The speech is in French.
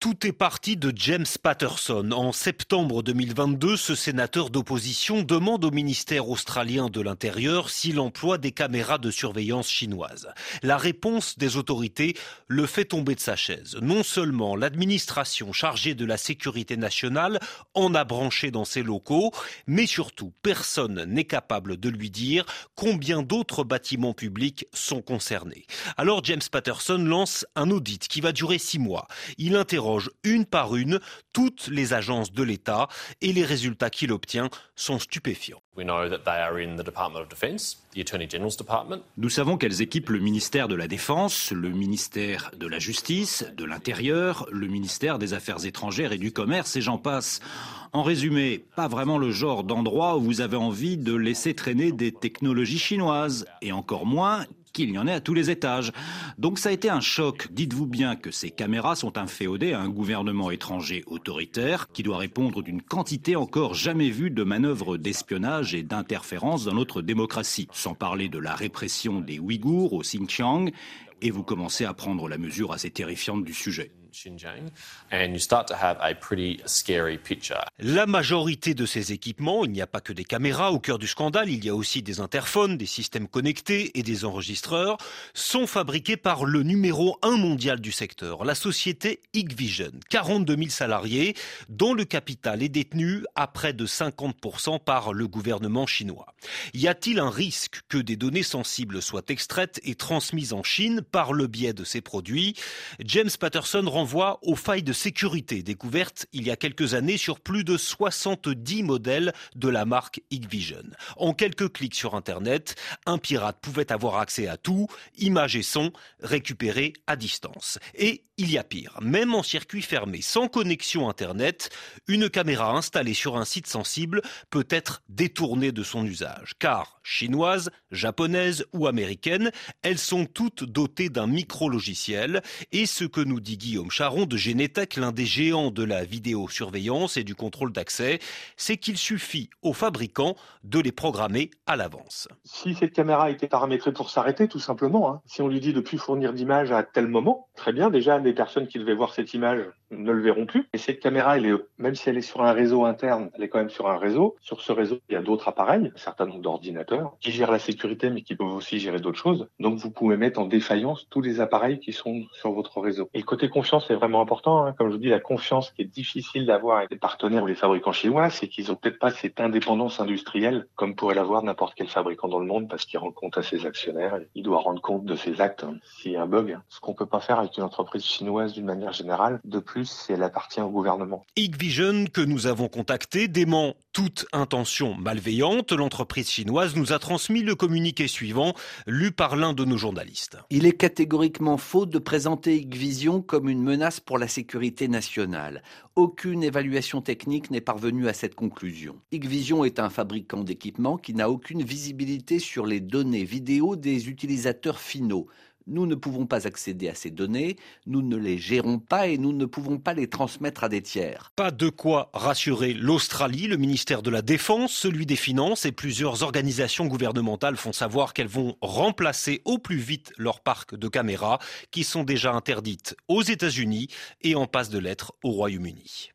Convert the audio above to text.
Tout est parti de James Patterson. En septembre 2022, ce sénateur d'opposition demande au ministère australien de l'Intérieur s'il emploie des caméras de surveillance chinoises. La réponse des autorités le fait tomber de sa chaise. Non seulement l'administration chargée de la sécurité nationale en a branché dans ses locaux, mais surtout personne n'est capable de lui dire combien d'autres bâtiments publics sont concernés. Alors James Patterson lance un audit qui va durer six mois. Il une par une toutes les agences de l'État et les résultats qu'il obtient sont stupéfiants. Nous savons qu'elles équipent le ministère de la Défense, le ministère de la Justice, de l'Intérieur, le ministère des Affaires étrangères et du Commerce, et j'en passe. En résumé, pas vraiment le genre d'endroit où vous avez envie de laisser traîner des technologies chinoises, et encore moins qu'il y en ait à tous les étages. Donc ça a été un choc. Dites-vous bien que ces caméras sont inféodées à un gouvernement étranger autoritaire qui doit répondre d'une quantité encore jamais vue de manœuvres d'espionnage et d'interférence dans notre démocratie. Sans parler de la répression des Ouïghours au Xinjiang et vous commencez à prendre la mesure assez terrifiante du sujet. La majorité de ces équipements, il n'y a pas que des caméras au cœur du scandale, il y a aussi des interphones, des systèmes connectés et des enregistreurs, sont fabriqués par le numéro 1 mondial du secteur, la société Hikvision. 42 000 salariés, dont le capital est détenu à près de 50% par le gouvernement chinois. Y a-t-il un risque que des données sensibles soient extraites et transmises en Chine par le biais de ces produits? James Patterson renvoie aux failles de sécurité découvertes il y a quelques années sur plus de 70 modèles de la marque Hikvision. En quelques clics sur Internet, un pirate pouvait avoir accès à tout, images et sons récupérés à distance. Et il y a pire, même en circuit fermé, sans connexion Internet, une caméra installée sur un site sensible peut être détournée de son usage. Car, chinoises, japonaises ou américaines, elles sont toutes dotées d'un micro-logiciel. Et ce que nous dit Guillaume Charon de Genetech, l'un des géants de la vidéosurveillance et du contrôle d'accès, c'est qu'il suffit aux fabricants de les programmer à l'avance. Si cette caméra était paramétrée pour s'arrêter, tout simplement, hein, si on lui dit de plus fournir d'images à tel moment, très bien, déjà, les personnes qui devaient voir cette image ne le verront plus. Et cette caméra, elle est, même si elle est sur un réseau interne, elle est quand même sur un réseau. Sur ce réseau, il y a d'autres appareils, un certain nombre d'ordinateurs qui gèrent la sécurité, mais qui peuvent aussi gérer d'autres choses. Donc, vous pouvez mettre en défaillance tous les appareils qui sont sur votre réseau. Et le côté confiance est vraiment important. Hein. Comme je vous dis, la confiance qui est difficile d'avoir avec les partenaires ou les fabricants chinois, c'est qu'ils ont peut-être pas cette indépendance industrielle comme pourrait l'avoir n'importe quel fabricant dans le monde parce qu'il rend compte à ses actionnaires. Il doit rendre compte de ses actes hein, s'il y a un bug. Ce qu'on peut pas faire avec une entreprise chinoise d'une manière générale. De plus, si elle appartient au gouvernement. Hikvision, que nous avons contacté, dément toute intention malveillante. L'entreprise chinoise nous a transmis le communiqué suivant, lu par l'un de nos journalistes. Il est catégoriquement faux de présenter Hikvision comme une menace pour la sécurité nationale. Aucune évaluation technique n'est parvenue à cette conclusion. Hikvision est un fabricant d'équipements qui n'a aucune visibilité sur les données vidéo des utilisateurs finaux. Nous ne pouvons pas accéder à ces données, nous ne les gérons pas et nous ne pouvons pas les transmettre à des tiers. Pas de quoi rassurer l'Australie, le ministère de la Défense, celui des Finances et plusieurs organisations gouvernementales font savoir qu'elles vont remplacer au plus vite leur parc de caméras qui sont déjà interdites aux États-Unis et en passe de l'être au Royaume-Uni.